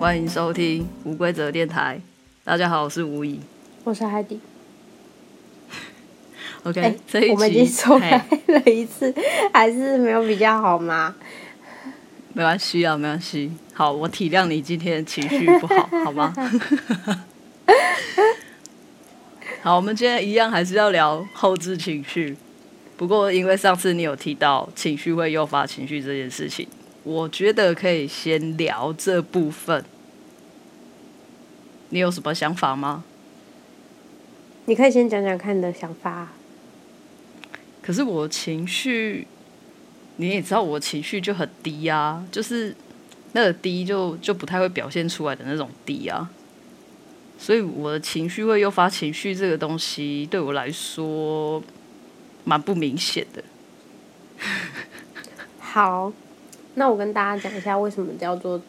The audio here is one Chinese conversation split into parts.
欢迎收听无规则电台。大家好，我是吴怡，我是海底。OK，、欸、这一集我们已经重来了一次，还是没有比较好吗？没关系啊，没关系。好，我体谅你今天情绪不好，好吗？好，我们今天一样还是要聊后置情绪。不过，因为上次你有提到情绪会诱发情绪这件事情，我觉得可以先聊这部分。你有什么想法吗？你可以先讲讲看你的想法。可是我情绪，你也知道我情绪就很低啊，就是那个低就就不太会表现出来的那种低啊。所以我的情绪会诱发情绪这个东西，对我来说蛮不明显的。好，那我跟大家讲一下为什么叫做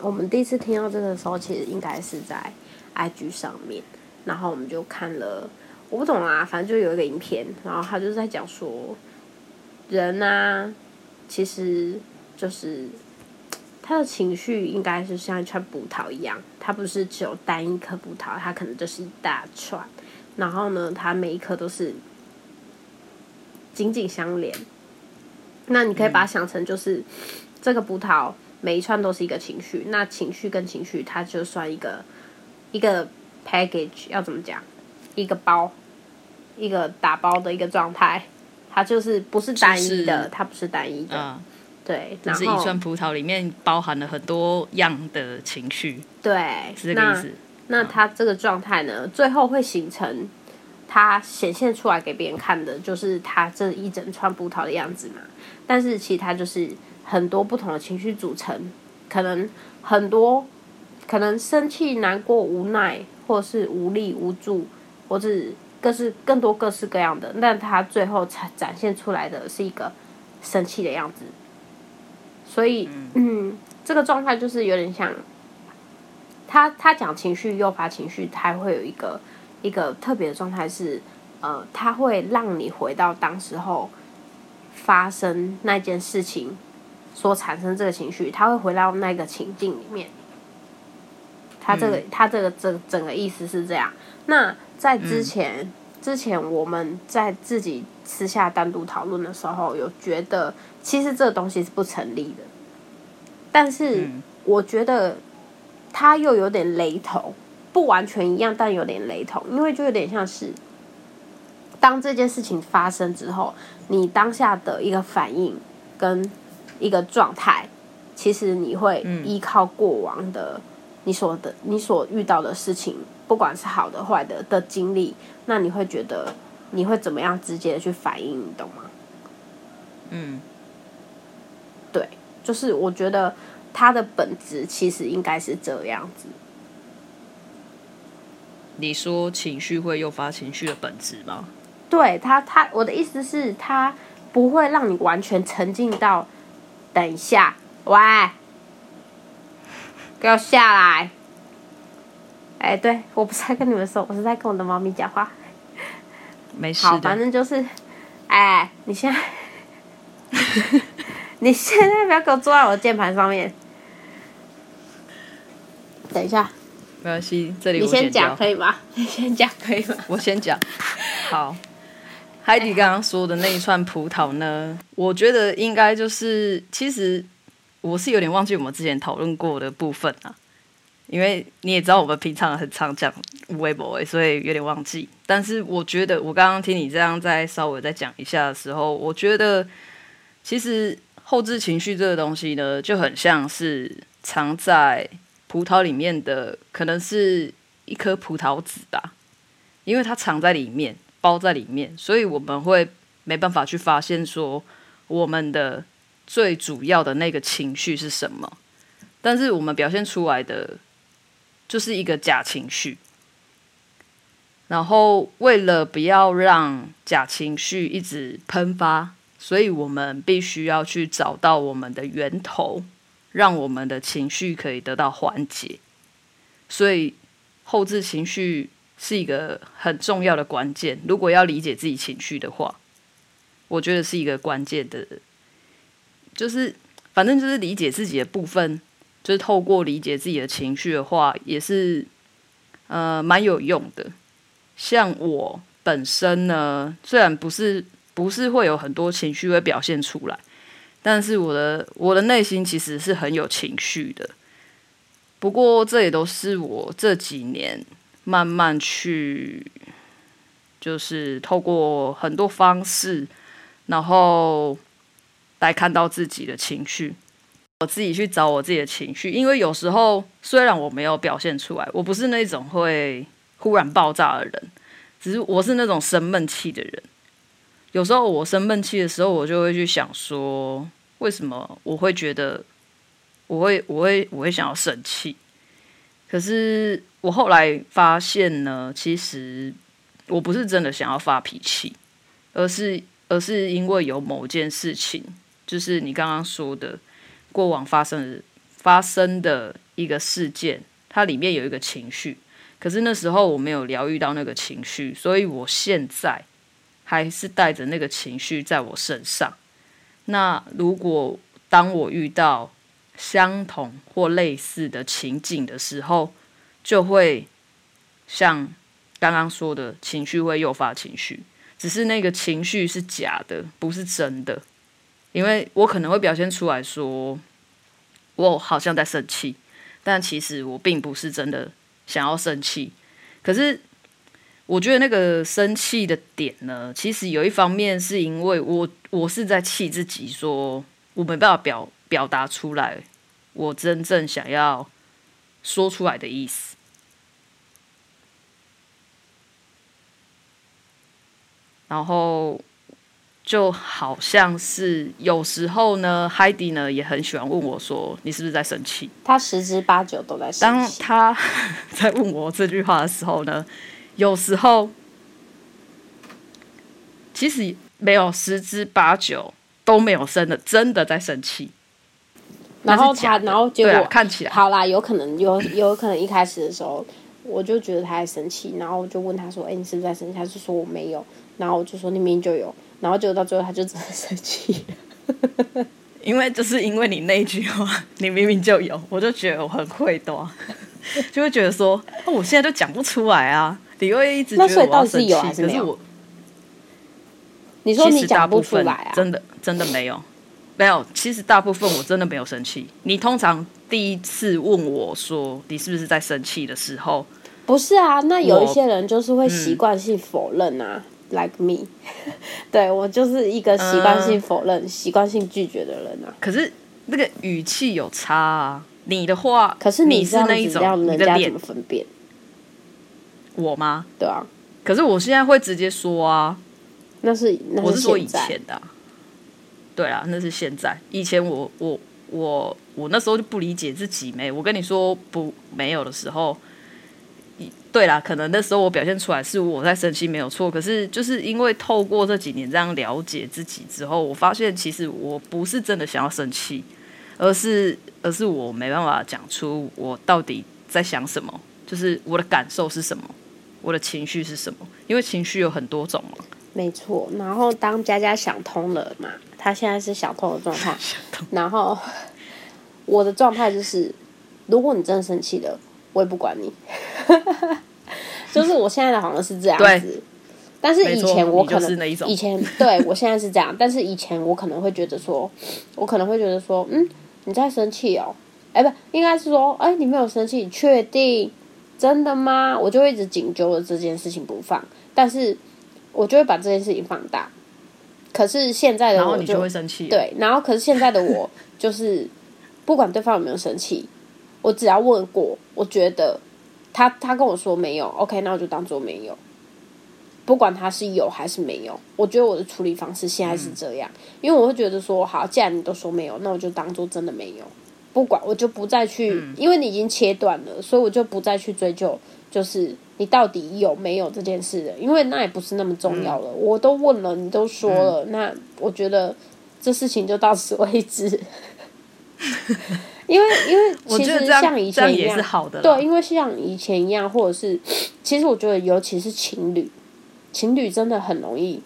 我们第一次听到这个的时候，其实应该是在 IG 上面，然后我们就看了，我不懂啊，反正就有一个影片，然后他就在讲说，人啊，其实就是。他的情绪应该是像一串葡萄一样，它不是只有单一颗葡萄，它可能就是一大串。然后呢，它每一颗都是紧紧相连。那你可以把它想成就是、嗯、这个葡萄每一串都是一个情绪，那情绪跟情绪它就算一个一个 package，要怎么讲？一个包，一个打包的一个状态，它就是不是单一的，就是、它不是单一的。嗯对，就是一串葡萄里面包含了很多样的情绪。对，是这个意思。那，那它这个状态呢，嗯、最后会形成它显现出来给别人看的，就是他这一整串葡萄的样子嘛。但是其实它就是很多不同的情绪组成，可能很多，可能生气、难过、无奈，或是无力、无助，或是各式更多各式各样的。那它最后才展现出来的是一个生气的样子。所以，嗯，这个状态就是有点像他他讲情绪诱发情绪，他会有一个一个特别的状态是，呃，它会让你回到当时候发生那件事情所产生这个情绪，它会回到那个情境里面。它这个它这个整整个意思是这样。那在之前之前我们在自己私下单独讨论的时候，有觉得。其实这个东西是不成立的，但是我觉得它又有点雷同，不完全一样，但有点雷同，因为就有点像是当这件事情发生之后，你当下的一个反应跟一个状态，其实你会依靠过往的你所的你所遇到的事情，不管是好的坏的的经历，那你会觉得你会怎么样直接的去反应，你懂吗？嗯。对，就是我觉得它的本质其实应该是这样子。你说情绪会诱发情绪的本质吗？对，他，他，我的意思是，他不会让你完全沉浸到。等一下，喂，给我下来！哎，对，我不是在跟你们说，我是在跟我的猫咪讲话。没事。好，反正就是，哎，你现在。你现在不要给我坐在我的键盘上面。等一下，没关系，这里你先讲可以吗？你先讲可以吗？我先讲。好，海底刚刚说的那一串葡萄呢？我觉得应该就是，其实我是有点忘记我们之前讨论过的部分啊。因为你也知道，我们平常很常讲微博，所以有点忘记。但是我觉得，我刚刚听你这样再稍微再讲一下的时候，我觉得其实。后置情绪这个东西呢，就很像是藏在葡萄里面的，可能是一颗葡萄籽吧，因为它藏在里面，包在里面，所以我们会没办法去发现说我们的最主要的那个情绪是什么，但是我们表现出来的就是一个假情绪，然后为了不要让假情绪一直喷发。所以我们必须要去找到我们的源头，让我们的情绪可以得到缓解。所以后置情绪是一个很重要的关键。如果要理解自己情绪的话，我觉得是一个关键的，就是反正就是理解自己的部分，就是透过理解自己的情绪的话，也是呃蛮有用的。像我本身呢，虽然不是不是会有很多情绪会表现出来，但是我的我的内心其实是很有情绪的。不过这也都是我这几年慢慢去，就是透过很多方式，然后来看到自己的情绪。我自己去找我自己的情绪，因为有时候虽然我没有表现出来，我不是那种会忽然爆炸的人，只是我是那种生闷气的人。有时候我生闷气的时候，我就会去想说，为什么我会觉得我会我会我会想要生气？可是我后来发现呢，其实我不是真的想要发脾气，而是而是因为有某件事情，就是你刚刚说的。过往发生的发生的一个事件，它里面有一个情绪，可是那时候我没有疗愈到那个情绪，所以我现在还是带着那个情绪在我身上。那如果当我遇到相同或类似的情景的时候，就会像刚刚说的情绪会诱发情绪，只是那个情绪是假的，不是真的。因为我可能会表现出来说，我好像在生气，但其实我并不是真的想要生气。可是我觉得那个生气的点呢，其实有一方面是因为我我是在气自己，说我没办法表表达出来我真正想要说出来的意思，然后。就好像是有时候呢，Heidi 呢也很喜欢问我说：“你是不是在生气？”他十之八九都在生气。当他 在问我这句话的时候呢，有时候其实没有十之八九都没有生的，真的在生气。然后他，然后结果看起来好啦，有可能有有可能一开始的时候，我就觉得他在生气，然后我就问他说：“哎，你是不是在生气？”他就说：“我没有。”然后我就说：“你明明就有。”然后结果到最后，他就真的生气，因为就是因为你那句话，你明明就有，我就觉得我很会多，就会觉得说，哦，我现在就讲不出来啊，你会一直觉得我要生气，可是我，你说你讲不出来啊？真的真的没有，没有，其实大部分我真的没有生气。你通常第一次问我说你是不是在生气的时候，不是啊？那有一些人就是会习惯性否认啊。Like me，对，我就是一个习惯性否认、习惯性拒绝的人啊。可是那个语气有差啊，你的话，可是你是那一种，人家怎么分辨？我吗？对啊。可是我现在会直接说啊，那是，那是我是说以前的啊。对啊，那是现在。以前我我我我那时候就不理解自己没，我跟你说不没有的时候。对啦，可能那时候我表现出来是我在生气没有错，可是就是因为透过这几年这样了解自己之后，我发现其实我不是真的想要生气，而是而是我没办法讲出我到底在想什么，就是我的感受是什么，我的情绪是什么，因为情绪有很多种嘛。没错，然后当佳佳想通了嘛，她现在是想通的状态，然后我的状态就是，如果你真的生气了。我也不管你，就是我现在的好像是这样子，但是以前我可能以前对我现在是这样，但是以前我可能会觉得说，我可能会觉得说，嗯，你在生气哦，哎，不，应该是说，哎，你没有生气，你确定真的吗？我就会一直紧揪着这件事情不放，但是我就会把这件事情放大。可是现在的我就，然后你就会生气，对，然后可是现在的我 就是不管对方有没有生气。我只要问过，我觉得他他跟我说没有，OK，那我就当做没有，不管他是有还是没有。我觉得我的处理方式现在是这样，嗯、因为我会觉得说，好，既然你都说没有，那我就当做真的没有，不管我就不再去，嗯、因为你已经切断了，所以我就不再去追究，就是你到底有没有这件事了，因为那也不是那么重要了。嗯、我都问了，你都说了，嗯、那我觉得这事情就到此为止。因为因为其实像以前一样，样对，因为像以前一样，或者是其实我觉得，尤其是情侣，情侣真的很容易，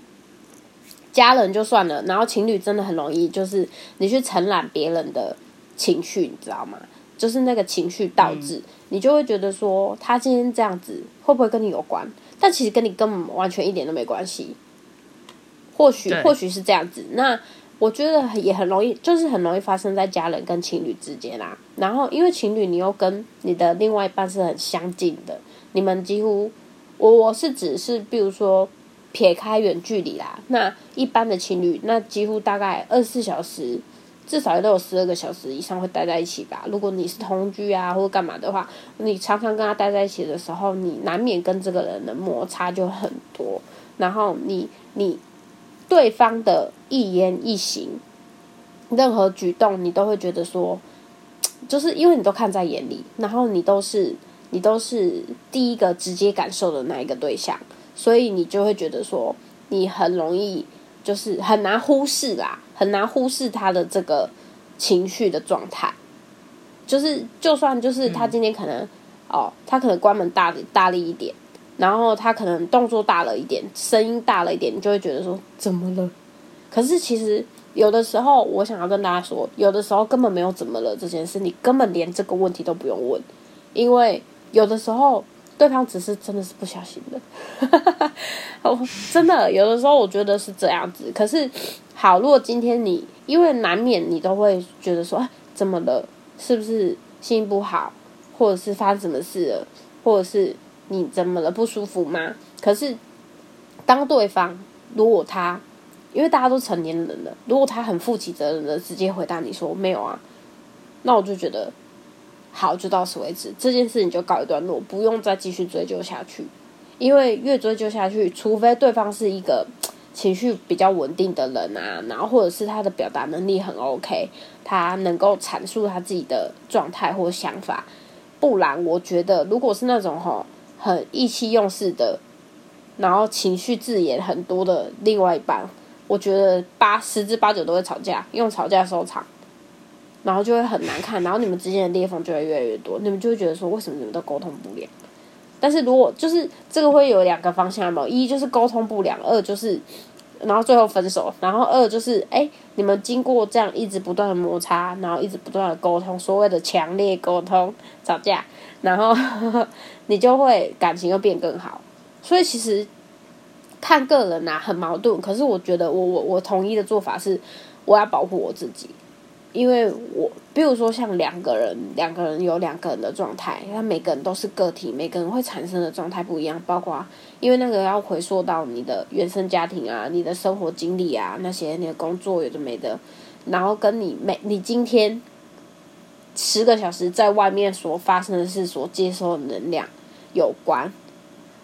家人就算了，然后情侣真的很容易，就是你去承揽别人的情绪，你知道吗？就是那个情绪导致，嗯、你就会觉得说他今天这样子会不会跟你有关？但其实跟你根本完全一点都没关系。或许或许是这样子，那我觉得也很容易，就是很容易发生在家人跟情侣之间啦。然后因为情侣，你又跟你的另外一半是很相近的，你们几乎，我我是指是，比如说撇开远距离啦，那一般的情侣，那几乎大概二十四小时，至少也都有十二个小时以上会待在一起吧。如果你是同居啊或者干嘛的话，你常常跟他待在一起的时候，你难免跟这个人的摩擦就很多，然后你你。对方的一言一行，任何举动，你都会觉得说，就是因为你都看在眼里，然后你都是你都是第一个直接感受的那一个对象，所以你就会觉得说，你很容易就是很难忽视啦，很难忽视他的这个情绪的状态，就是就算就是他今天可能、嗯、哦，他可能关门大大力一点。然后他可能动作大了一点，声音大了一点，你就会觉得说怎么了？可是其实有的时候，我想要跟大家说，有的时候根本没有怎么了这件事，你根本连这个问题都不用问，因为有的时候对方只是真的是不小心的，哈 哈哦，真的有的时候我觉得是这样子。可是好，如果今天你因为难免你都会觉得说，怎么了？是不是心情不好，或者是发生什么事了，或者是？你怎么了？不舒服吗？可是，当对方如果他，因为大家都成年人了，如果他很负起责任的直接回答你说没有啊，那我就觉得好，就到此为止，这件事情就告一段落，不用再继续追究下去。因为越追究下去，除非对方是一个情绪比较稳定的人啊，然后或者是他的表达能力很 OK，他能够阐述他自己的状态或想法，不然我觉得如果是那种吼。很意气用事的，然后情绪字眼很多的另外一半，我觉得八十之八九都会吵架，用吵架收场，然后就会很难看，然后你们之间的裂缝就会越来越多，你们就会觉得说，为什么你们都沟通不了？但是如果就是这个会有两个方向嘛，一就是沟通不良，二就是然后最后分手，然后二就是哎，你们经过这样一直不断的摩擦，然后一直不断的沟通，所谓的强烈沟通吵架。然后你就会感情又变更好，所以其实看个人呐、啊、很矛盾。可是我觉得我我我统一的做法是，我要保护我自己，因为我比如说像两个人，两个人有两个人的状态，他每个人都是个体，每个人会产生的状态不一样。包括因为那个要回溯到你的原生家庭啊，你的生活经历啊，那些你的工作有的没的，然后跟你每你今天。十个小时在外面所发生的事，所接收的能量有关。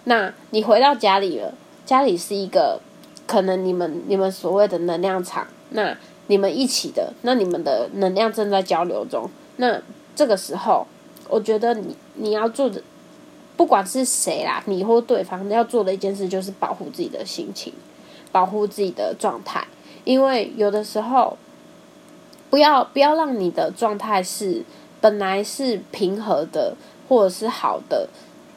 那你回到家里了，家里是一个可能你们你们所谓的能量场，那你们一起的，那你们的能量正在交流中。那这个时候，我觉得你你要做的，不管是谁啦，你或对方要做的一件事，就是保护自己的心情，保护自己的状态，因为有的时候。不要不要让你的状态是本来是平和的或者是好的，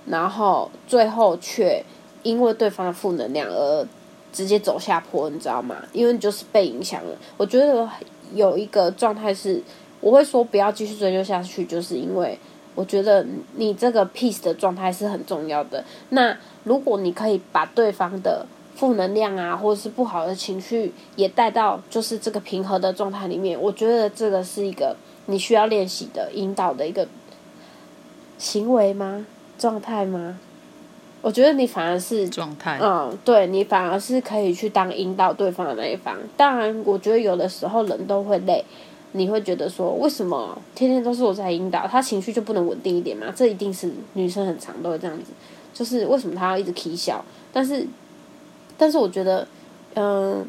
然后最后却因为对方的负能量而直接走下坡，你知道吗？因为你就是被影响了。我觉得有一个状态是，我会说不要继续追究下去，就是因为我觉得你这个 peace 的状态是很重要的。那如果你可以把对方的负能量啊，或者是不好的情绪也带到就是这个平和的状态里面，我觉得这个是一个你需要练习的引导的一个行为吗？状态吗？我觉得你反而是状态，嗯，对，你反而是可以去当引导对方的那一方。当然，我觉得有的时候人都会累，你会觉得说，为什么天天都是我在引导，他情绪就不能稳定一点吗？这一定是女生很常都会这样子，就是为什么他要一直起笑？但是。但是我觉得，嗯，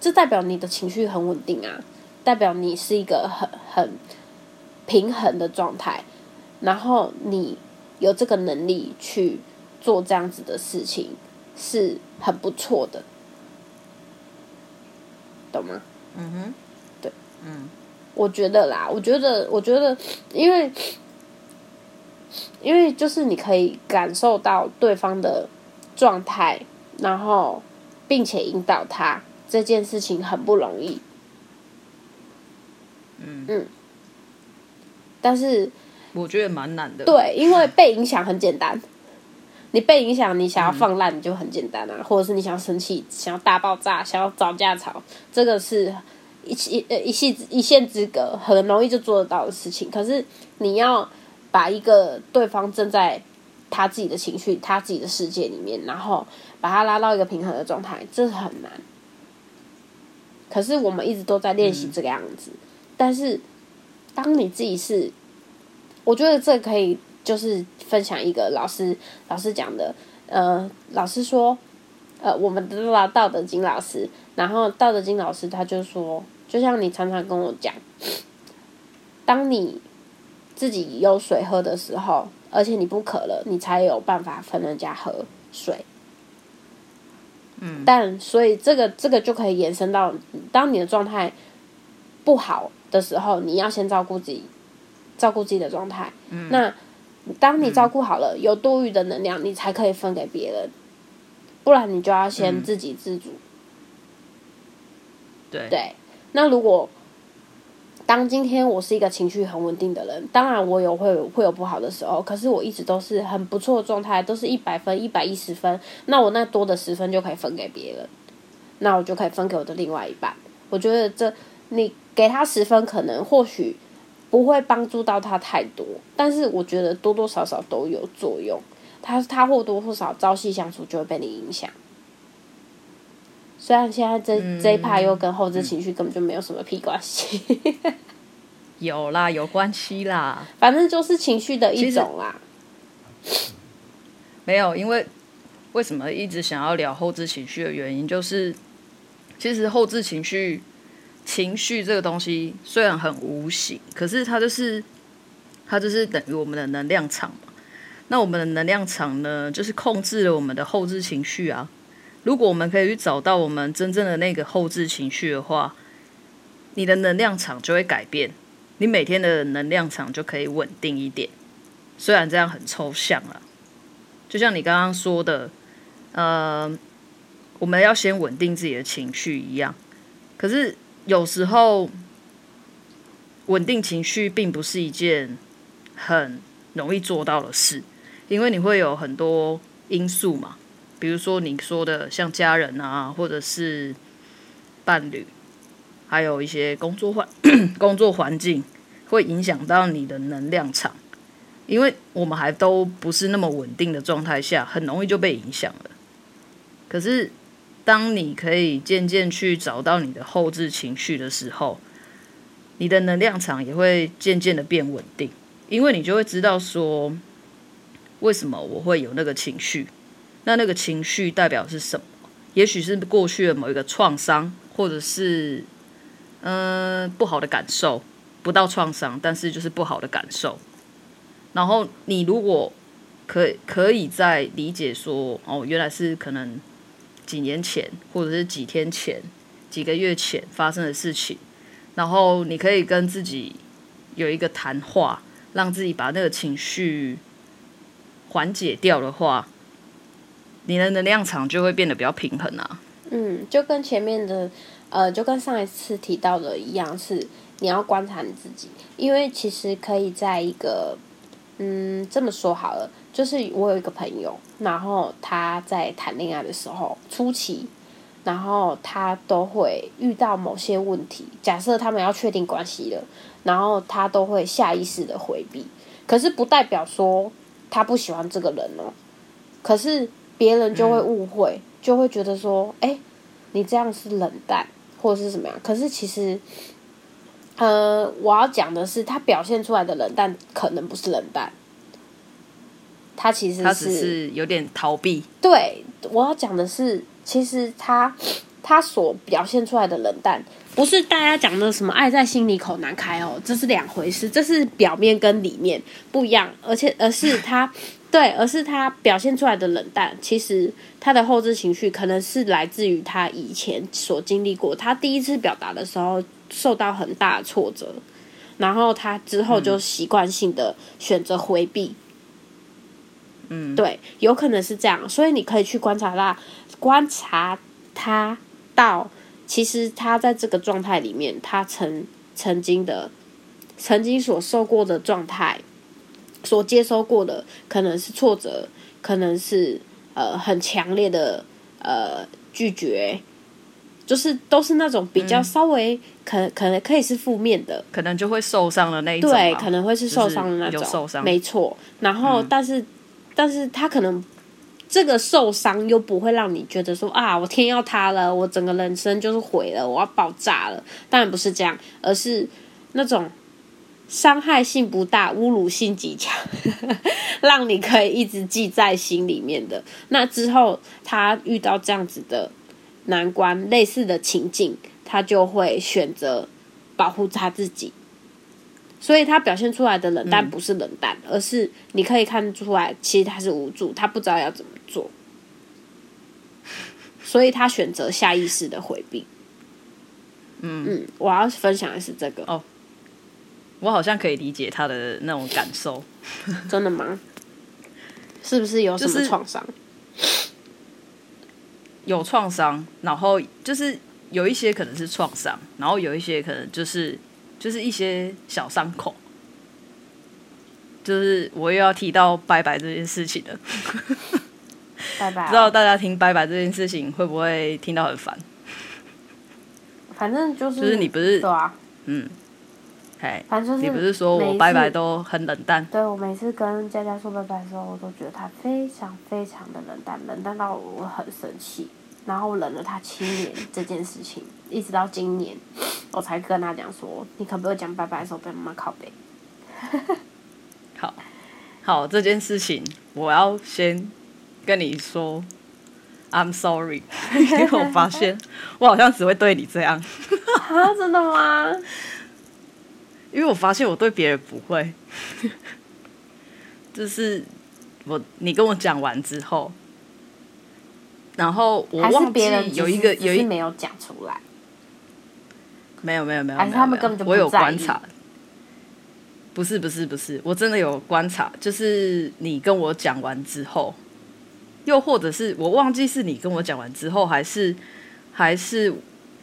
这代表你的情绪很稳定啊，代表你是一个很很平衡的状态，然后你有这个能力去做这样子的事情，是很不错的，懂吗？嗯哼，对，嗯，我觉得啦，我觉得，我觉得，因为，因为就是你可以感受到对方的状态。然后，并且引导他这件事情很不容易。嗯，嗯，但是我觉得蛮难的。对，因为被影响很简单，你被影响，你想要放烂，你就很简单啊，嗯、或者是你想要生气，想要大爆炸，想要找架吵，这个是一一呃一线一线之隔，很容易就做得到的事情。可是你要把一个对方正在他自己的情绪、他自己的世界里面，然后把他拉到一个平衡的状态，这是很难。可是我们一直都在练习这个样子，嗯、但是当你自己是，我觉得这可以就是分享一个老师老师讲的，呃，老师说，呃，我们的道德经老师，然后道德经老师他就说，就像你常常跟我讲，当你自己有水喝的时候，而且你不渴了，你才有办法分人家喝水。但所以这个这个就可以延伸到，当你的状态不好的时候，你要先照顾自己，照顾自己的状态。嗯。那当你照顾好了，有多余的能量，你才可以分给别人，不然你就要先自给自足。对。对。那如果。当今天我是一个情绪很稳定的人，当然我有会有会有不好的时候，可是我一直都是很不错的状态，都是一百分、一百一十分。那我那多的十分就可以分给别人，那我就可以分给我的另外一半。我觉得这你给他十分，可能或许不会帮助到他太多，但是我觉得多多少少都有作用。他他或多或少朝夕相处就会被你影响。虽然现在这、嗯、这一趴又跟后置情绪根本就没有什么屁关系，有啦，有关系啦，反正就是情绪的一种啦。没有，因为为什么一直想要聊后置情绪的原因，就是其实后置情绪，情绪这个东西虽然很无形，可是它就是它就是等于我们的能量场嘛。那我们的能量场呢，就是控制了我们的后置情绪啊。如果我们可以去找到我们真正的那个后置情绪的话，你的能量场就会改变，你每天的能量场就可以稳定一点。虽然这样很抽象啊，就像你刚刚说的，呃，我们要先稳定自己的情绪一样。可是有时候稳定情绪并不是一件很容易做到的事，因为你会有很多因素嘛。比如说你说的像家人啊，或者是伴侣，还有一些工作环 工作环境，会影响到你的能量场。因为我们还都不是那么稳定的状态下，很容易就被影响了。可是，当你可以渐渐去找到你的后置情绪的时候，你的能量场也会渐渐的变稳定，因为你就会知道说，为什么我会有那个情绪。那那个情绪代表是什么？也许是过去的某一个创伤，或者是嗯、不好的感受，不到创伤，但是就是不好的感受。然后你如果可以可以再理解说，哦，原来是可能几年前，或者是几天前、几个月前发生的事情，然后你可以跟自己有一个谈话，让自己把那个情绪缓解掉的话。你的能量场就会变得比较平衡啊。嗯，就跟前面的，呃，就跟上一次提到的一样，是你要观察你自己，因为其实可以在一个，嗯，这么说好了，就是我有一个朋友，然后他在谈恋爱的时候初期，然后他都会遇到某些问题，假设他们要确定关系了，然后他都会下意识的回避，可是不代表说他不喜欢这个人哦，可是。别人就会误会，嗯、就会觉得说：“哎、欸，你这样是冷淡，或者是什么样？”可是其实，呃，我要讲的是，他表现出来的冷淡可能不是冷淡，他其实是，他只是有点逃避。对，我要讲的是，其实他他所表现出来的冷淡，不是大家讲的什么“爱在心里口难开”哦，这是两回事，这是表面跟里面不一样，而且而是他。对，而是他表现出来的冷淡，其实他的后置情绪可能是来自于他以前所经历过，他第一次表达的时候受到很大的挫折，然后他之后就习惯性的选择回避。嗯，对，有可能是这样，所以你可以去观察他，观察他到其实他在这个状态里面，他曾曾经的曾经所受过的状态，所接收过的可能是挫折，可能是呃很强烈的呃拒绝，就是都是那种比较稍微可、嗯、可能可以是负面的，可能就会受伤的那一种，对，可能会是受伤的那种，有受伤，没错。然后，但是、嗯、但是他可能。这个受伤又不会让你觉得说啊，我天要塌了，我整个人生就是毁了，我要爆炸了。当然不是这样，而是那种伤害性不大、侮辱性极强，让你可以一直记在心里面的。那之后他遇到这样子的难关、类似的情境，他就会选择保护他自己。所以他表现出来的冷淡不是冷淡，嗯、而是你可以看出来，其实他是无助，他不知道要怎么做，所以他选择下意识的回避。嗯嗯，我要分享的是这个哦，我好像可以理解他的那种感受。真的吗？是不是有什么创伤？就是、有创伤，然后就是有一些可能是创伤，然后有一些可能就是。就是一些小伤口，就是我又要提到拜拜这件事情了。拜拜，不知道大家听拜拜这件事情会不会听到很烦？反正就是，就是你不是对啊，嗯，哎，反正你不是说我拜拜都很冷淡？对，我每次跟佳佳说拜拜的时候，我都觉得他非常非常的冷淡，冷淡到我很生气。然后我忍了他七年这件事情，一直到今年，我才跟他讲说，你可不可以讲拜拜的时候被妈妈靠背？好，好，这件事情我要先跟你说，I'm sorry，因为我发现 我好像只会对你这样。啊，真的吗？因为我发现我对别人不会，就是我你跟我讲完之后。然后我忘记有一个有一没有讲出来，没有没有没有，还是他们根本就不。我有观察，不是不是不是，我真的有观察，就是你跟我讲完之后，又或者是我忘记是你跟我讲完之后，还是还是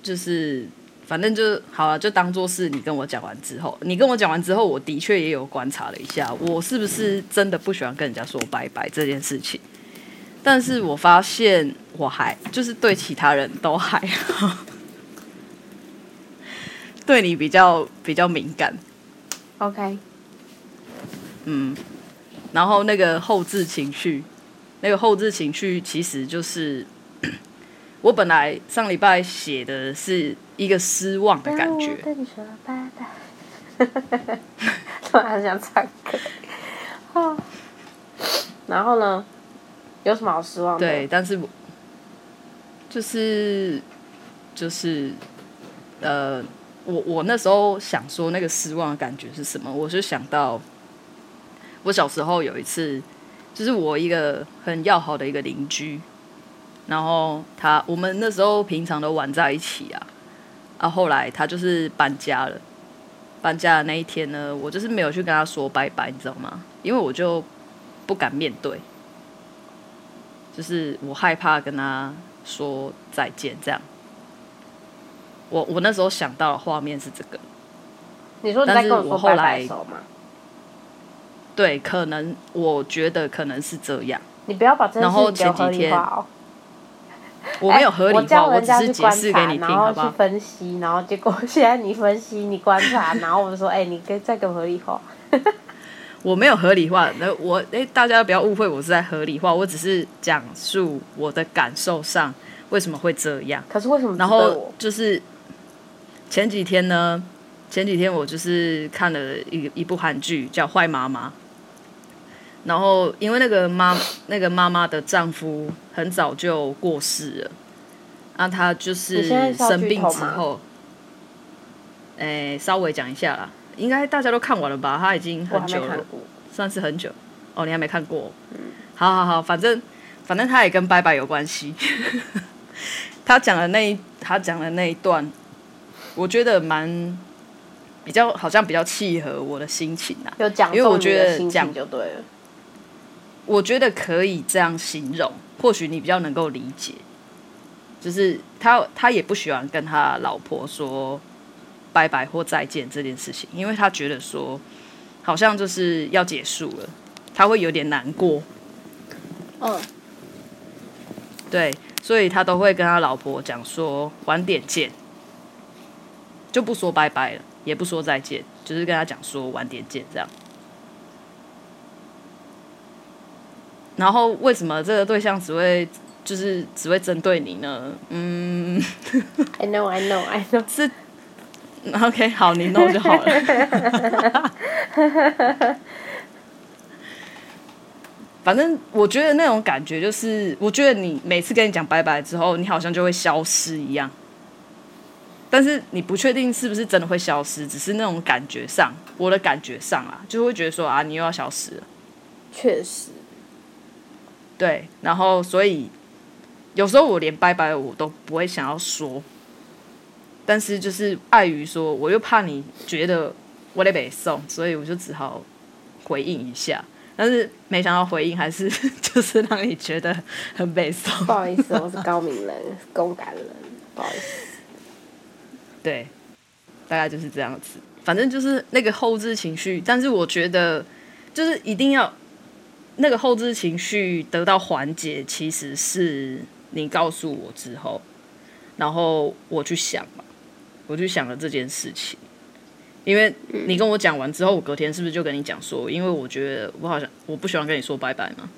就是反正就好了，就当做是你跟我讲完之后，你跟我讲完之后，我的确也有观察了一下，我是不是真的不喜欢跟人家说拜拜这件事情。但是我发现我还就是对其他人都还好，对你比较比较敏感。OK，嗯，然后那个后置情绪，那个后置情绪其实就是 我本来上礼拜写的是一个失望的感觉。对你说拜拜，突然想唱歌。然后呢？有什么好失望的？对，但是就是就是呃，我我那时候想说那个失望的感觉是什么？我就想到我小时候有一次，就是我一个很要好的一个邻居，然后他我们那时候平常都玩在一起啊，啊，后来他就是搬家了，搬家的那一天呢，我就是没有去跟他说拜拜，你知道吗？因为我就不敢面对。就是我害怕跟他说再见，这样。我我那时候想到的画面是这个。你说你在跟我说拜拜的时候吗？对，可能我觉得可能是这样。你不要把这件事情合理化哦。我没有合理化，我只是解释给你听，好不好？去分析，然后结果现在你分析，你观察，然后我们说，哎，你再给我合理化。我没有合理化，那我诶，大家不要误会，我是在合理化，我只是讲述我的感受上为什么会这样。可是为什么？然后就是前几天呢，前几天我就是看了一一部韩剧叫《坏妈妈》，然后因为那个妈那个妈妈的丈夫很早就过世了，那她就是生病之后，诶，稍微讲一下啦。应该大家都看完了吧？他已经很久了，算是很久。哦，你还没看过？嗯。好好好，反正反正他也跟拜拜有关系。他讲的那一他讲的那一段，我觉得蛮比较好像比较契合我的心情啊。有讲，因为我觉得讲就对了。我觉得可以这样形容，或许你比较能够理解。就是他他也不喜欢跟他老婆说。拜拜或再见这件事情，因为他觉得说好像就是要结束了，他会有点难过。嗯，对，所以他都会跟他老婆讲说晚点见，就不说拜拜了，也不说再见，就是跟他讲说晚点见这样。然后为什么这个对象只会就是只会针对你呢？嗯，I know, I know, I know，是 OK，好，你弄就好了。反正我觉得那种感觉就是，我觉得你每次跟你讲拜拜之后，你好像就会消失一样。但是你不确定是不是真的会消失，只是那种感觉上，我的感觉上啊，就会觉得说啊，你又要消失了。确实。对，然后所以有时候我连拜拜我都不会想要说，但是就是碍于说，我又怕你觉得我得北送，所以我就只好回应一下。但是没想到回应还是 就是让你觉得很北送。不好意思，我是高明人，共感人，不好意思。对，大概就是这样子。反正就是那个后置情绪，但是我觉得就是一定要。那个后置情绪得到缓解，其实是你告诉我之后，然后我去想嘛，我就想了这件事情。因为你跟我讲完之后，我隔天是不是就跟你讲说，因为我觉得我好像我不喜欢跟你说拜拜嘛。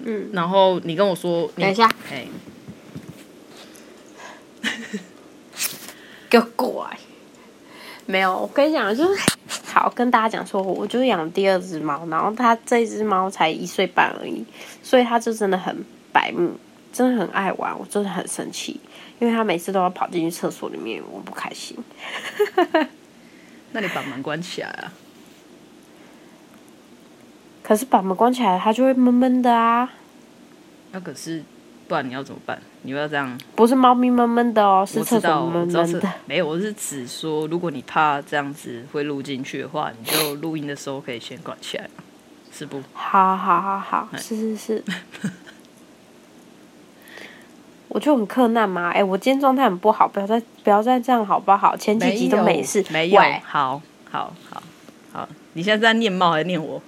嗯。然后你跟我说，等一下，哎，给我过来。没有，我跟你讲，就是。好，跟大家讲说，我就是养第二只猫，然后它这只猫才一岁半而已，所以它就真的很白目，真的很爱玩，我真的很生气，因为他每次都要跑进去厕所里面，我不开心。那你把门关起来啊？可是把门关起来，它就会闷闷的啊。那可是。不然你要怎么办？你要这样？不是猫咪闷闷的哦，是厕所闷闷的。没有，我是指说，如果你怕这样子会录进去的话，你就录音的时候可以先关起来，是不？好好好好，是是是。我就很克难嘛，哎、欸，我今天状态很不好，不要再不要再这样好不好？前几集都没事，没有。好好好好，你现在在念猫还是念我？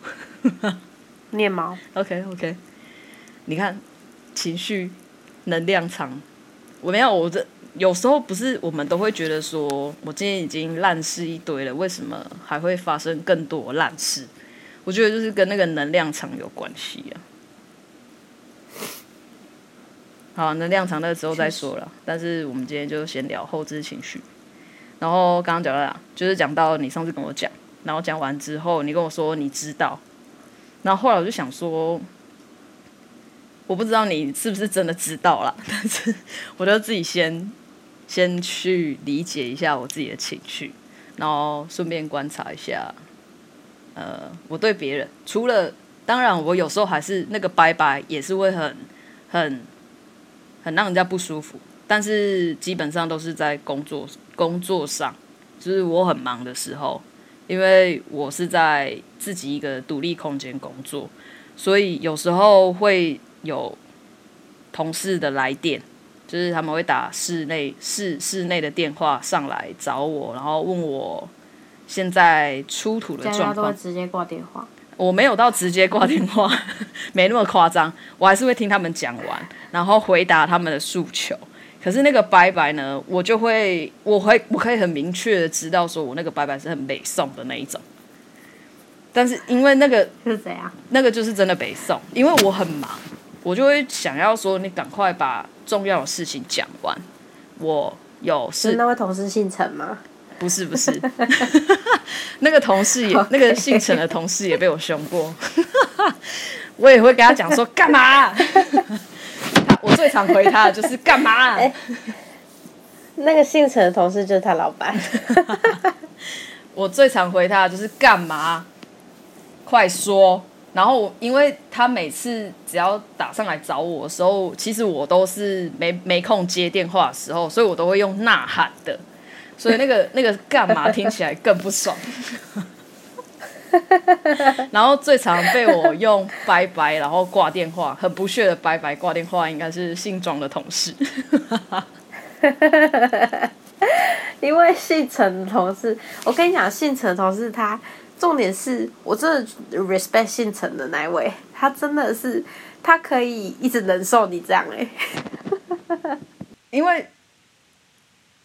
念猫。OK OK，你看。情绪能量场，我没有。我这有时候不是，我们都会觉得说，我今天已经烂事一堆了，为什么还会发生更多烂事？我觉得就是跟那个能量场有关系啊。好，能量场那时候再说了。但是我们今天就先聊后置情绪。然后刚刚讲到哪？就是讲到你上次跟我讲，然后讲完之后，你跟我说你知道，然后后来我就想说。我不知道你是不是真的知道啦，但是我就自己先先去理解一下我自己的情绪，然后顺便观察一下，呃，我对别人除了当然，我有时候还是那个拜拜也是会很很很让人家不舒服，但是基本上都是在工作工作上，就是我很忙的时候，因为我是在自己一个独立空间工作，所以有时候会。有同事的来电，就是他们会打室内室室内的电话上来找我，然后问我现在出土的状况。直接挂电话。我没有到直接挂电话，没那么夸张。我还是会听他们讲完，然后回答他们的诉求。可是那个拜拜呢，我就会，我会，我可以很明确的知道，说我那个拜拜是很北宋的那一种。但是因为那个是谁啊？那个就是真的北宋，因为我很忙。我就会想要说，你赶快把重要的事情讲完。我有事。那位同事姓陈吗？不是不是，那个同事也. 那个姓陈的同事也被我凶过。我也会跟他讲说干嘛？他我最常回他的就是干嘛？欸，那个姓陈的同事就是他老板。我最常回他的就是干嘛？快说！然后，因为他每次只要打上来找我的时候，其实我都是没没空接电话的时候，所以我都会用呐喊的，所以那个那个干嘛听起来更不爽。然后最常被我用拜拜，然后挂电话，很不屑的拜拜挂电话，应该是姓庄的同事。因为姓陈的同事，我跟你讲，姓陈的同事他重点是我真的 respect 姓陈的那一位，他真的是他可以一直忍受你这样哎、欸，因为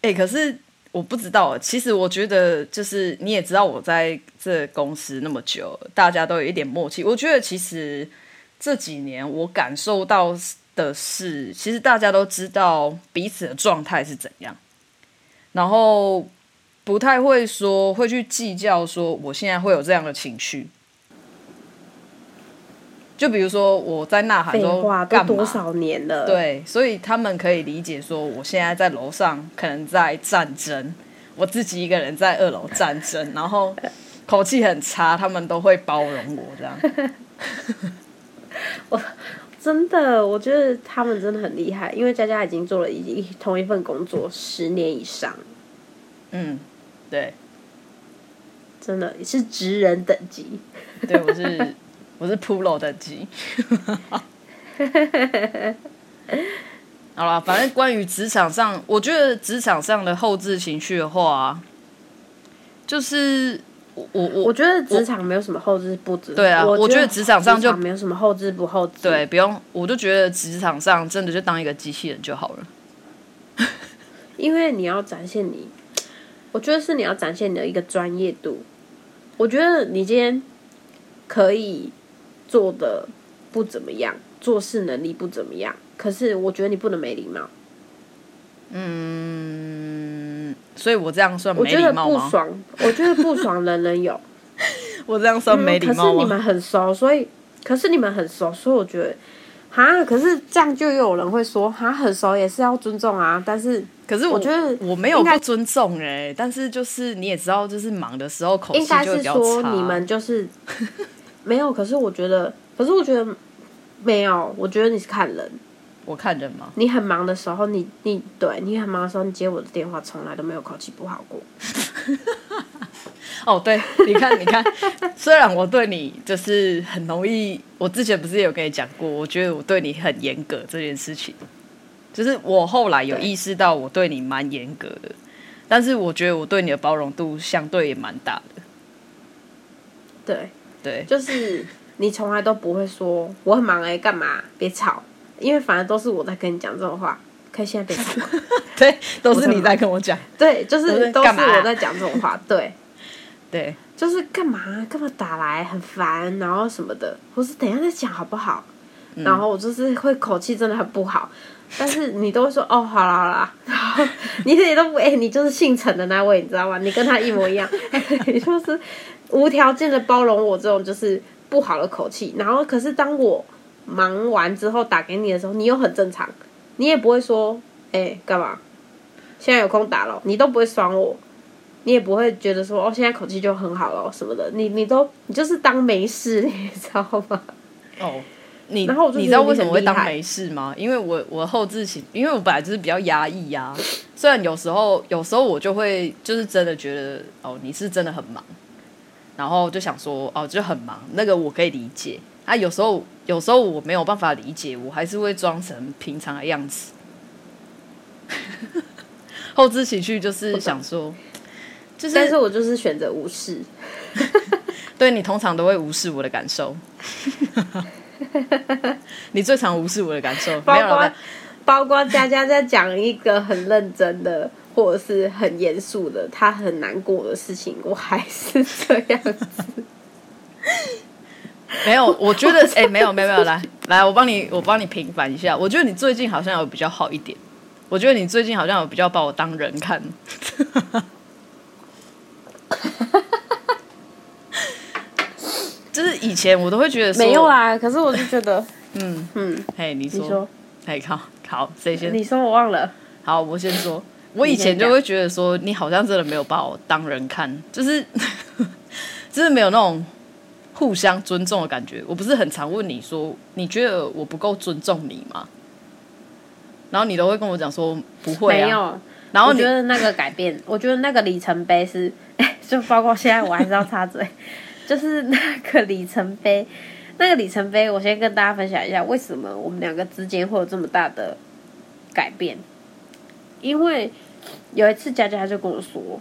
哎、欸，可是我不知道，其实我觉得就是你也知道我在这公司那么久，大家都有一点默契，我觉得其实这几年我感受到的是，其实大家都知道彼此的状态是怎样。然后不太会说，会去计较说我现在会有这样的情绪。就比如说我在呐喊说干嘛？多少年了？对，所以他们可以理解说我现在在楼上可能在战争，我自己一个人在二楼战争，然后口气很差，他们都会包容我这样。我真的，我觉得他们真的很厉害，因为佳佳已经做了一同一份工作十年以上。嗯，对，真的是职人等级。对，我是我是 Pro 等级。好了，反正关于职场上，我觉得职场上的后置情绪的话，就是我我我觉得职场没有什么后置不置。对啊，我觉得职场上就没有什么后置不后置。对，不用，我就觉得职场上真的就当一个机器人就好了。因为你要展现你。我觉得是你要展现你的一个专业度。我觉得你今天可以做的不怎么样，做事能力不怎么样，可是我觉得你不能没礼貌。嗯，所以我这样算没礼貌吗？我觉得不爽，我觉得不爽人人有。我这样算没礼貌吗？嗯，可是你们很熟，所以可是你们很熟，所以我觉得。哈，可是这样就又有人会说，哈，很熟也是要尊重啊。但是，可是我，我觉得我没有不尊重哎、欸，但是就是你也知道，就是忙的时候口气就比较差。应该是说你们就是没有，可是我觉得，可是我觉得没有，我觉得你是看人。我看人吗？你很忙的时候，你你对你很忙的时候，你接我的电话，从来都没有口气不好过。哦，对，你看，你看，虽然我对你就是很容易，我之前不是有跟你讲过，我觉得我对你很严格这件事情，就是我后来有意识到我对你蛮严格的，但是我觉得我对你的包容度相对也蛮大的。对，对，就是你从来都不会说我很忙哎、欸，干嘛？别吵，因为反而都是我在跟你讲这种话，可以现在别吵。对，都是你在跟我讲。对，就是都是我在讲这种话。对。对，就是干嘛干嘛打来很烦，然后什么的，我是等一下再讲好不好？嗯、然后我就是会口气真的很不好，但是你都会说哦，好啦好啦，然后你也都不哎、欸，你就是姓陈的那位，你知道吗？你跟他一模一样，你就是无条件的包容我这种就是不好的口气。然后可是当我忙完之后打给你的时候，你又很正常，你也不会说哎干嘛？现在有空打了，你都不会爽我。你也不会觉得说哦，现在口气就很好了什么的，你你都你就是当没事，你知道吗？哦，你然后你知道为什么会当没事吗？因为我我后置情，因为我本来就是比较压抑呀、啊。虽然有时候有时候我就会就是真的觉得哦，你是真的很忙，然后就想说哦，就很忙，那个我可以理解。啊，有时候有时候我没有办法理解，我还是会装成平常的样子。后知情绪就是想说。就是，但是我就是选择无视。对，你通常都会无视我的感受。你最常无视我的感受，包括包括佳佳在讲一个很认真的或者是很严肃的，他很难过的事情，我还是这样子。没有，我觉得哎、欸，没有没有没有，来来，我帮你我帮你平反一下。我觉得你最近好像有比较好一点。我觉得你最近好像有比较把我当人看。就是以前我都会觉得说没有啦，可是我就觉得，嗯嗯，嘿，你说，哎，好，好，谁先？你说我忘了。好，我先说。我以前就会觉得说，你好像真的没有把我当人看，就是，就是没有那种互相尊重的感觉。我不是很常问你说，你觉得我不够尊重你吗？然后你都会跟我讲说不会啊。没有。然后你我觉得那个改变，我觉得那个里程碑是。就包括现在，我还是要插嘴，就是那个里程碑，那个里程碑，我先跟大家分享一下，为什么我们两个之间会有这么大的改变？因为有一次佳佳就跟我说，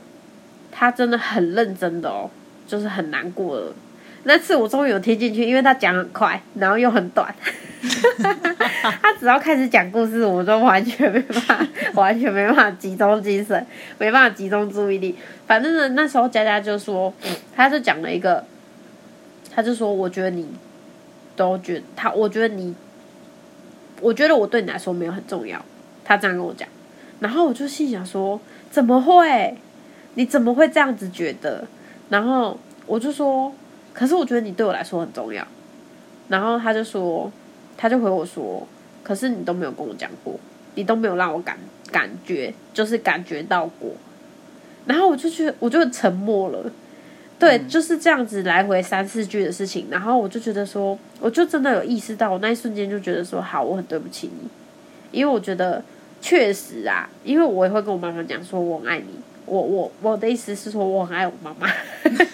他真的很认真的哦，就是很难过了。那次我终于有听进去，因为他讲很快，然后又很短。他只要开始讲故事，我就完全没办法，完全没办法集中精神，没办法集中注意力。反正呢，那时候佳佳就说，他就讲了一个，他就说，我觉得你都觉得他，我觉得你，我觉得我对你来说没有很重要。他这样跟我讲，然后我就心想说，怎么会？你怎么会这样子觉得？然后我就说。可是我觉得你对我来说很重要，然后他就说，他就回我说，可是你都没有跟我讲过，你都没有让我感感觉，就是感觉到过，然后我就觉得我就沉默了，对，嗯、就是这样子来回三四句的事情，然后我就觉得说，我就真的有意识到，我那一瞬间就觉得说，好，我很对不起你，因为我觉得确实啊，因为我也会跟我妈妈讲说，我爱你。我我我的意思是说，我很爱我妈妈，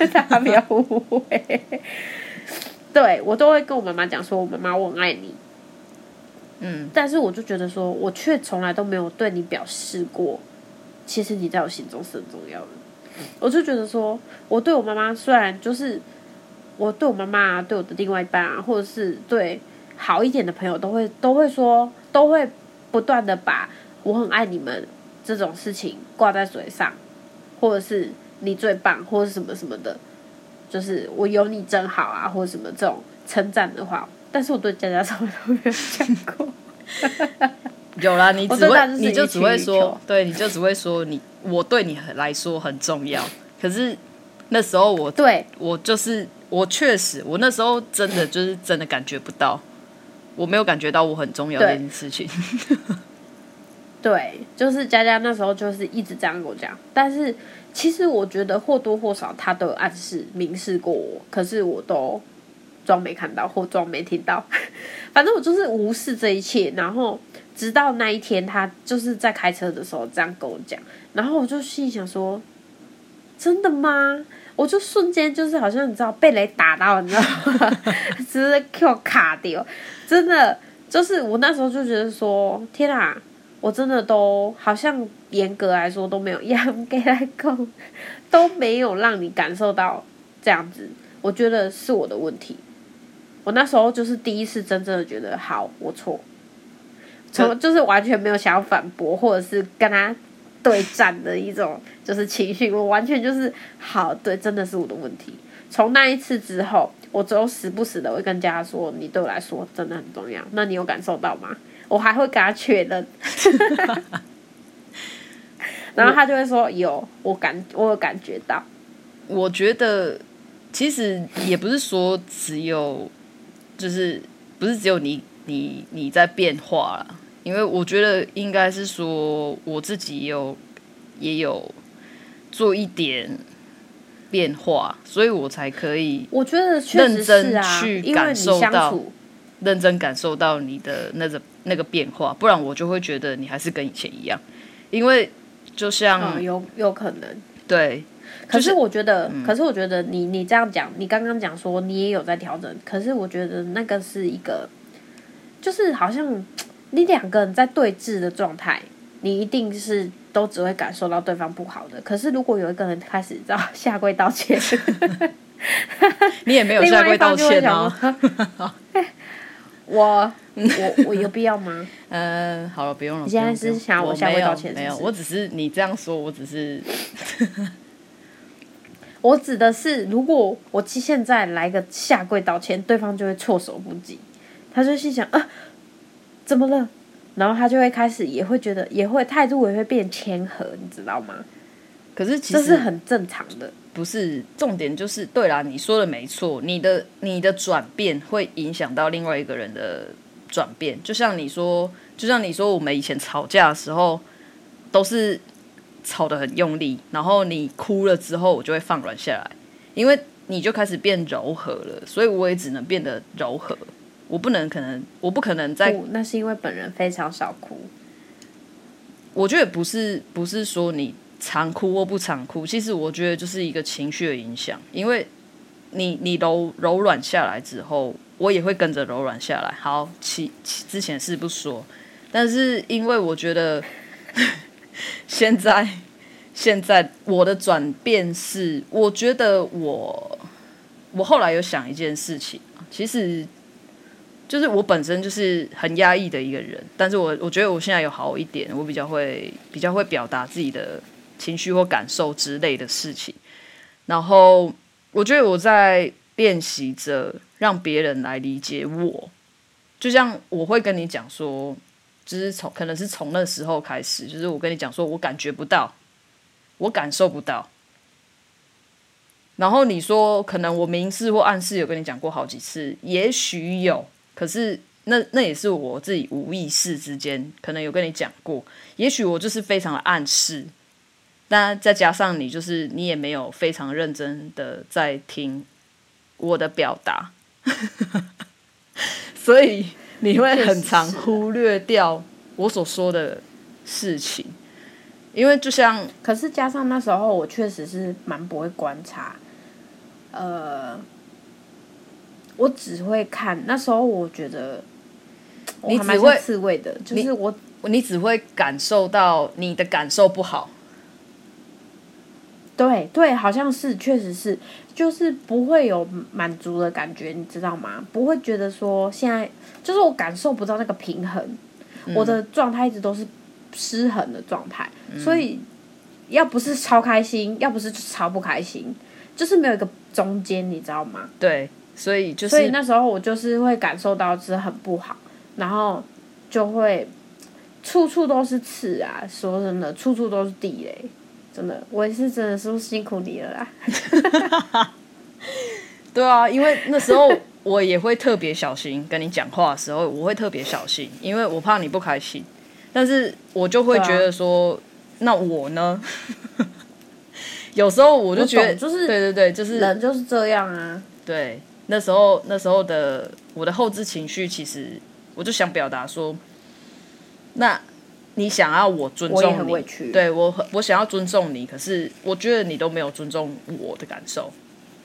大家不要误会。对，我都会跟我妈妈讲说，我妈妈我很爱你。嗯，但是我就觉得说，我却从来都没有对你表示过，其实你在我心中是很重要的。我就觉得说，我对我妈妈虽然就是我对我妈妈啊，对我的另外一半啊，或者是对好一点的朋友，都会都会说，都会不断的把我很爱你们这种事情挂在嘴上。或者是你最棒，或者什么什么的，就是我有你真好啊，或者什么这种称赞的话，但是我对佳佳从来都没有讲过。有啦，你只会，你就只会说，对，你就只会说你，我对你来说很重要。可是那时候我对我就是我确实，我那时候真的就是真的感觉不到，我没有感觉到我很重要这件事情。对，就是佳佳那时候就是一直这样跟我讲，但是其实我觉得或多或少他都有暗示、明示过我，可是我都装没看到或装没听到，反正我就是无视这一切。然后直到那一天，他就是在开车的时候这样跟我讲，然后我就心想说：“真的吗？”我就瞬间就是好像你知道被雷打到，你知道吗？直接给我卡掉，真的就是我那时候就觉得说：“天啊！”我真的都好像严格来说都没有养给来讲，都没有让你感受到这样子，我觉得是我的问题。我那时候就是第一次真正的觉得，好，我错，从就是完全没有想要反驳或者是跟他对战的一种就是情绪，我完全就是好，对，真的是我的问题。从那一次之后，我只有时不时的会跟家说，你对我来说真的很重要，那你有感受到吗？我还会给他确认，然后他就会说有，我感我有感觉到。我觉得其实也不是说只有，就是不是只有你你你在变化了，因为我觉得应该是说我自己有也有做一点变化，所以我才可以。我觉得认真去感受到，认真感受到你的那个。那个变化，不然我就会觉得你还是跟以前一样，因为就像、嗯、有有可能对，可是我觉得，嗯、可是我觉得你你这样讲，你刚刚讲说你也有在调整，可是我觉得那个是一个，就是好像你两个人在对峙的状态，你一定是都只会感受到对方不好的，可是如果有一个人开始知道下跪道歉，你也没有下跪道歉哦。我我我有必要吗？嗯，好了，不用了。你现在是想要我下跪道歉没有，我只是你这样说，我只是，我指的是，如果我现在来个下跪道歉，对方就会措手不及，他就心想啊，怎么了？然后他就会开始，也会觉得，也会态度也会变谦和，你知道吗？可是其实这是很正常的。不是重点，就是对啦，你说的没错，你的你的转变会影响到另外一个人的转变。就像你说，就像你说，我们以前吵架的时候都是吵得很用力，然后你哭了之后，我就会放软下来，因为你就开始变柔和了，所以我也只能变得柔和。我不能可能，我不可能在，那是因为本人非常少哭。我觉得不是，不是说你。常哭或不常哭，其实我觉得就是一个情绪的影响。因为你你柔柔软下来之后，我也会跟着柔软下来。好，其，其之前是不说，但是因为我觉得，现在现在我的转变是，我觉得我我后来有想一件事情，其实就是我本身就是很压抑的一个人，但是我我觉得我现在有好一点，我比较会比较会表达自己的情绪或感受之类的事情，然后我觉得我在练习着让别人来理解我，就像我会跟你讲说。就是从可能是从那时候开始，就是我跟你讲说，我感觉不到，我感受不到。然后你说可能我明示或暗示有跟你讲过好几次，也许有，可是那那也是我自己无意识之间可能有跟你讲过，也许我就是非常的暗示，但再加上你就是你也没有非常认真的在听我的表达，所以。你会很常忽略掉我所说的事情，因为就像，可是加上那时候我确实是蛮不会观察，呃，我只会看。那时候我觉得你只会刺猬的，就是我你，你只会感受到你的感受不好。对对，好像是，确实是，就是不会有满足的感觉，你知道吗？不会觉得说现在就是我感受不到那个平衡，嗯、我的状态一直都是失衡的状态，嗯、所以要不是超开心，要不是超不开心，就是没有一个中间，你知道吗？对，所以就是，所以那时候我就是会感受到是很不好，然后就会处处都是刺啊，说真的，处处都是地雷。真的，我也是真的是辛苦你了啦。对啊，因为那时候我也会特别小心跟你讲话的时候，我会特别小心，因为我怕你不开心。但是我就会觉得说，啊、那我呢？有时候我就觉得，就是对对对，就是人就是这样啊。对，那时候那时候的我的后置情绪，其实我就想表达说，那。你想要我尊重你。对我，我想要尊重你，可是我觉得你都没有尊重我的感受。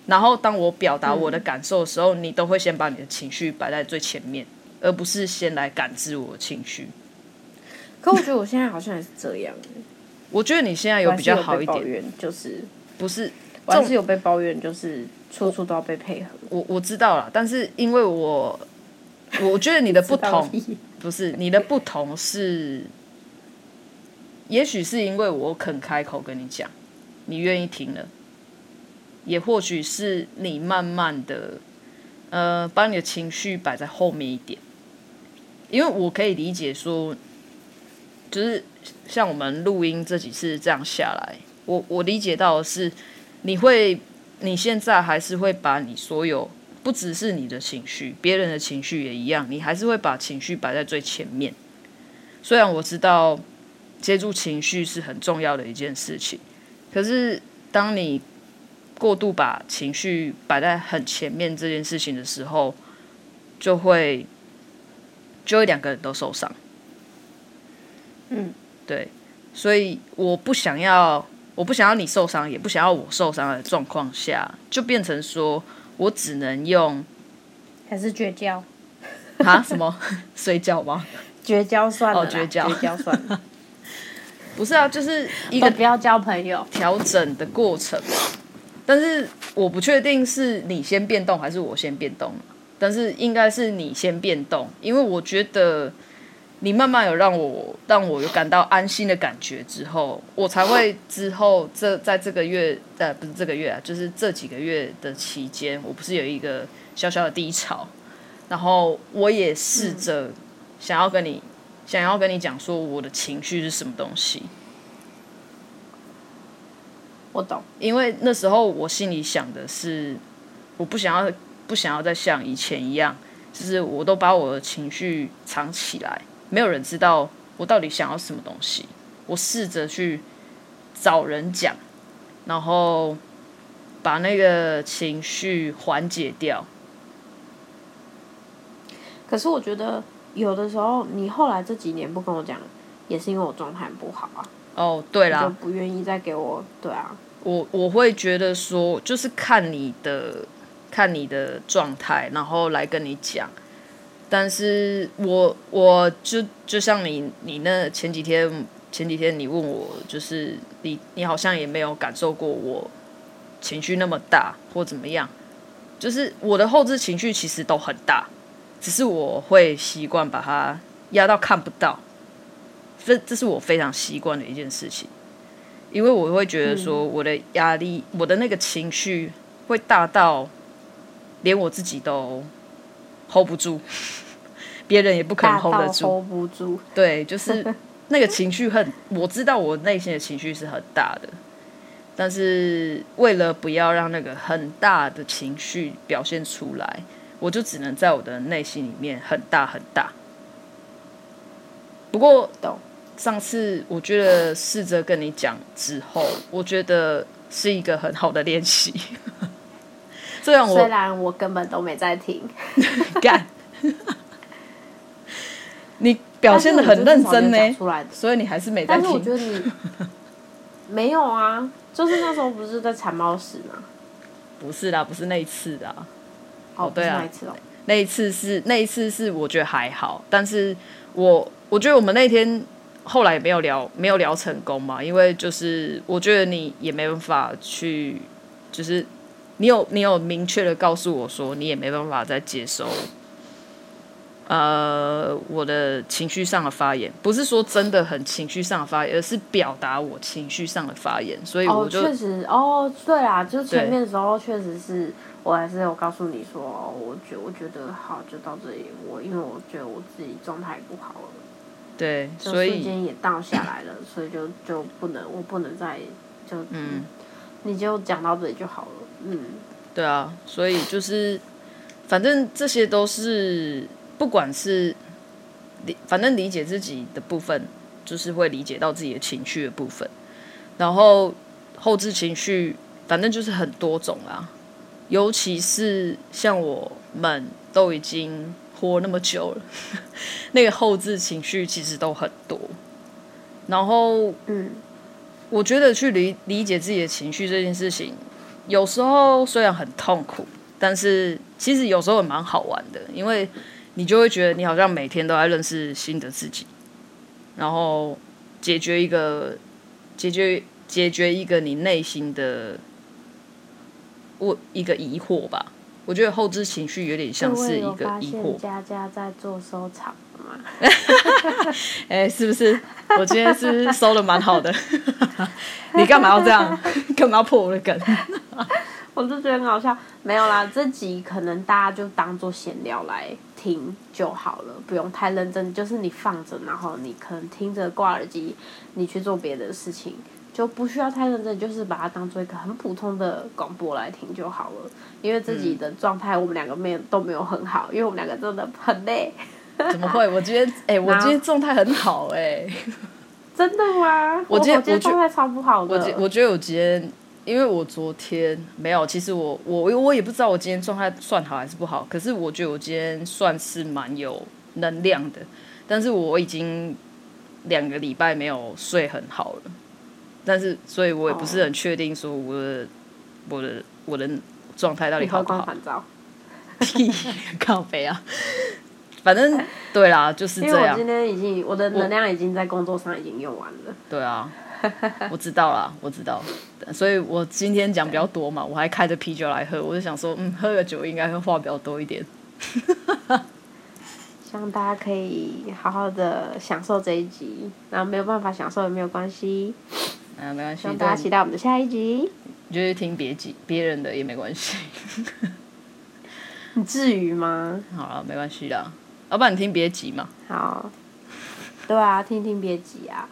然后当我表达我的感受的时候，嗯、你都会先把你的情绪摆在最前面，而不是先来感知我的情绪。可我觉得我现在好像也是这样。我觉得你现在有比较好一点，就是不是，我还是有被抱怨，就是处处都要被配合。我我知道了，但是因为我我觉得你的不同 不是你的不同是。也许是因为我肯开口跟你讲，你愿意听了；也或许是你慢慢的，呃，把你的情绪摆在后面一点。因为我可以理解说，就是像我们录音这几次这样下来，我我理解到的是，你会，你现在还是会把你所有，不只是你的情绪，别人的情绪也一样，你还是会把情绪摆在最前面。虽然我知道。接住情绪是很重要的一件事情，可是当你过度把情绪摆在很前面这件事情的时候，就会就会两个人都受伤。嗯，对，所以我不想要，我不想要你受伤，也不想要我受伤的状况下，就变成说我只能用还是绝交啊？什么 睡觉吗？绝交算了，哦，绝交，绝交算了。不是啊，就是一个不要交朋友调整的过程嘛。但是我不确定是你先变动还是我先变动，但是应该是你先变动，因为我觉得你慢慢有让我让我有感到安心的感觉之后，我才会之后这在这个月呃不是这个月啊，就是这几个月的期间，我不是有一个小小的低潮，然后我也试着想要跟你。想要跟你讲说我的情绪是什么东西，我懂。因为那时候我心里想的是，我不想要不想要再像以前一样，就是我都把我的情绪藏起来，没有人知道我到底想要什么东西。我试着去找人讲，然后把那个情绪缓解掉。可是我觉得。有的时候，你后来这几年不跟我讲，也是因为我状态不好啊。哦，对啦，就不愿意再给我。对啊，我我会觉得说，就是看你的，看你的状态，然后来跟你讲。但是我我就就像你你那前几天前几天你问我，就是你你好像也没有感受过我情绪那么大或怎么样，就是我的后置情绪其实都很大，只是我会习惯把它压到看不到，这这是我非常习惯的一件事情，因为我会觉得说我的压力，嗯、我的那个情绪会大到连我自己都 hold 不住。别人也不可能 hold 得住，hold 不住。对，就是 那个情绪很，我知道我内心的情绪是很大的，但是为了不要让那个很大的情绪表现出来，我就只能在我的内心里面很大很大。不过，上次我觉得试着跟你讲之后，我觉得是一个很好的练习。虽然我虽然我根本都没在听，干。你表现的很认真呢，所以你还是没在听。但是我觉得你没有啊，就是那时候不是在蚕猫屎吗？不是啦，不是那一次的。哦，对啊，那一次哦，那一次是那一次是我觉得还好，但是我我觉得我们那天后来也没有聊，没有聊成功嘛，因为就是我觉得你也没办法去，就是你有你有明确的告诉我说，你也没办法再接收。呃，我的情绪上的发言，不是说真的很情绪上的发言，而是表达我情绪上的发言，所以我就确实哦，对啊，就前面的时候确实是我还是有告诉你说，我觉我觉得好，就到这里，我因为我觉得我自己状态不好了，对，所以瞬间也荡下来了，所以就就不能，我不能再就嗯，你就讲到这里就好了，嗯，对啊，所以就是反正这些都是。不管是理，反正理解自己的部分，就是会理解到自己的情绪的部分。然后后置情绪，反正就是很多种啦。尤其是像我们都已经活那么久了，那个后置情绪其实都很多。然后，嗯，我觉得去理理解自己的情绪这件事情，有时候虽然很痛苦，但是其实有时候也蛮好玩的，因为。你就会觉得你好像每天都在认识新的自己，然后解决一个解决解决一个你内心的问一个疑惑吧。我觉得后置情绪有点像是一个疑惑。佳佳在做收藏吗？哎、欸，是不是？我今天是不是收的蛮好的？你干嘛要这样？干嘛要破我的梗？我就觉得很好笑。没有啦，这集可能大家就当做闲聊来。听就好了，不用太认真。就是你放着，然后你可能听着挂耳机，你去做别的事情，就不需要太认真。就是把它当做一个很普通的广播来听就好了。因为自己的状态，我们两个没有都没有很好，因为我们两个真的很累。怎么会？我今天 哎、欸，我今天状态很好哎、欸。真的吗？我今天我今天状态超不好的。我我觉得我今天。因为我昨天没有，其实我我我也不知道我今天状态算好还是不好，可是我觉得我今天算是蛮有能量的，但是我已经两个礼拜没有睡很好了，但是所以我也不是很确定说我的、哦、我的我的状态到底好不好。靠背啊，反正对啦，就是这样。我今天已经我的能量已经在工作上已经用完了。对啊。我知道啦，我知道，所以我今天讲比较多嘛，我还开着啤酒来喝，我就想说，嗯，喝个酒应该会话比较多一点。希望大家可以好好的享受这一集，然后没有办法享受也没有关系，嗯，没关系。希望大家期待我们的下一集。你就听别集别人的也没关系。你至于吗？好了，没关系啦，要不然你听别集嘛。好。对啊，听听别集啊。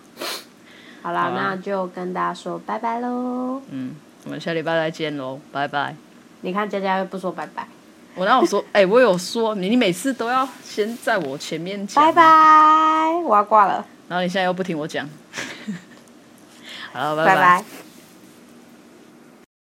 好啦，好啦，那就跟大家说拜拜喽。嗯，我们下礼拜再见喽，拜拜。你看佳佳又不说拜拜。我那我说？哎、欸，我有说，你你每次都要先在我前面讲。拜拜，我要挂了。然后你现在又不听我讲。好，拜拜。